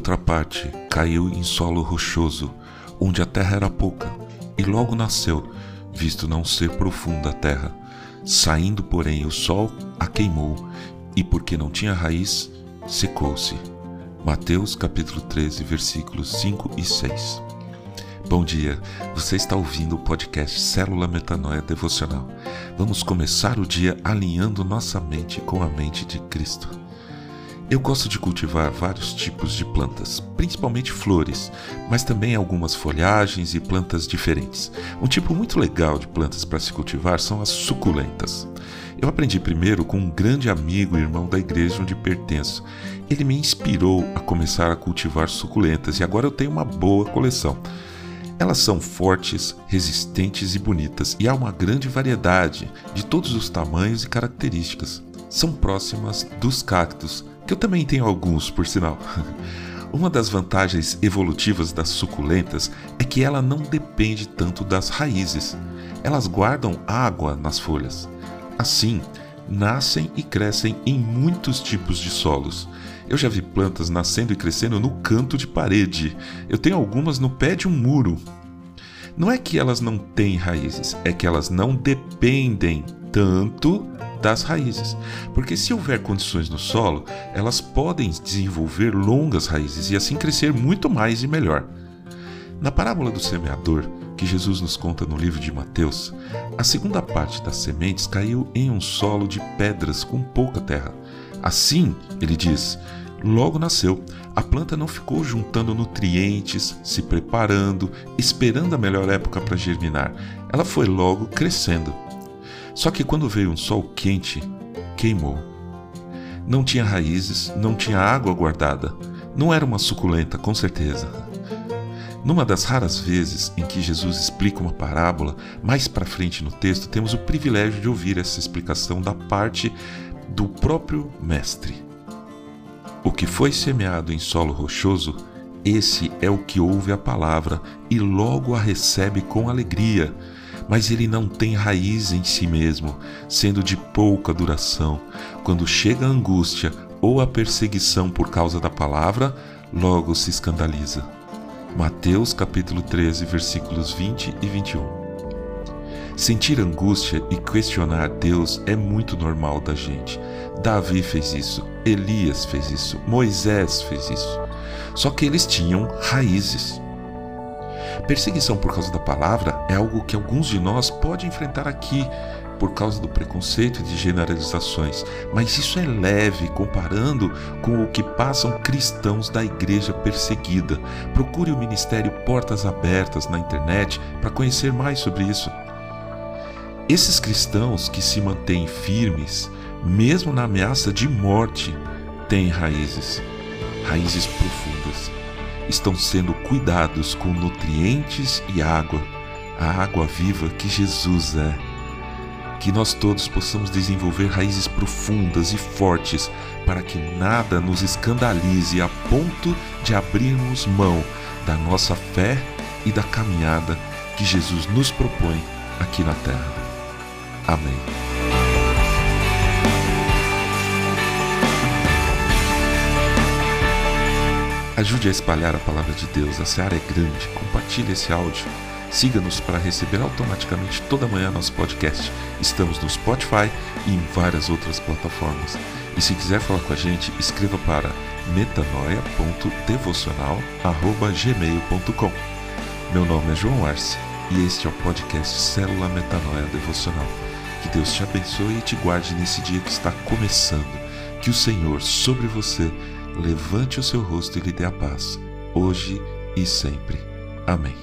outra parte caiu em solo rochoso, onde a terra era pouca, e logo nasceu, visto não ser profunda a terra. Saindo, porém, o sol a queimou, e porque não tinha raiz, secou-se. Mateus capítulo 13, versículos 5 e 6. Bom dia, você está ouvindo o podcast Célula Metanoia Devocional. Vamos começar o dia alinhando nossa mente com a mente de Cristo. Eu gosto de cultivar vários tipos de plantas, principalmente flores, mas também algumas folhagens e plantas diferentes. Um tipo muito legal de plantas para se cultivar são as suculentas. Eu aprendi primeiro com um grande amigo e irmão da igreja onde pertenço. Ele me inspirou a começar a cultivar suculentas e agora eu tenho uma boa coleção. Elas são fortes, resistentes e bonitas, e há uma grande variedade de todos os tamanhos e características. São próximas dos cactos, que eu também tenho alguns, por sinal. Uma das vantagens evolutivas das suculentas é que ela não depende tanto das raízes. Elas guardam água nas folhas. Assim, nascem e crescem em muitos tipos de solos. Eu já vi plantas nascendo e crescendo no canto de parede. Eu tenho algumas no pé de um muro. Não é que elas não têm raízes, é que elas não dependem tanto das raízes. Porque se houver condições no solo, elas podem desenvolver longas raízes e assim crescer muito mais e melhor. Na parábola do semeador, que Jesus nos conta no livro de Mateus, a segunda parte das sementes caiu em um solo de pedras com pouca terra. Assim, ele diz, logo nasceu. A planta não ficou juntando nutrientes, se preparando, esperando a melhor época para germinar. Ela foi logo crescendo. Só que quando veio um sol quente, queimou. Não tinha raízes, não tinha água guardada. Não era uma suculenta, com certeza. Numa das raras vezes em que Jesus explica uma parábola, mais para frente no texto, temos o privilégio de ouvir essa explicação da parte do próprio Mestre. O que foi semeado em solo rochoso, esse é o que ouve a palavra e logo a recebe com alegria, mas ele não tem raiz em si mesmo, sendo de pouca duração. Quando chega a angústia ou a perseguição por causa da palavra, logo se escandaliza. Mateus capítulo 13, versículos 20 e 21. Sentir angústia e questionar Deus é muito normal da gente. Davi fez isso, Elias fez isso, Moisés fez isso. Só que eles tinham raízes. Perseguição por causa da palavra é algo que alguns de nós podem enfrentar aqui por causa do preconceito e de generalizações, mas isso é leve comparando com o que passam cristãos da igreja perseguida. Procure o ministério Portas Abertas na internet para conhecer mais sobre isso. Esses cristãos que se mantêm firmes, mesmo na ameaça de morte, têm raízes, raízes profundas. Estão sendo cuidados com nutrientes e água, a água viva que Jesus é que nós todos possamos desenvolver raízes profundas e fortes para que nada nos escandalize a ponto de abrirmos mão da nossa fé e da caminhada que Jesus nos propõe aqui na terra. Amém. Ajude a espalhar a palavra de Deus. A seara é grande. Compartilhe esse áudio Siga-nos para receber automaticamente toda manhã nosso podcast. Estamos no Spotify e em várias outras plataformas. E se quiser falar com a gente, escreva para metanoia.devocional@gmail.com. Meu nome é João Arce e este é o podcast Célula Metanoia Devocional. Que Deus te abençoe e te guarde nesse dia que está começando. Que o Senhor sobre você levante o seu rosto e lhe dê a paz, hoje e sempre. Amém.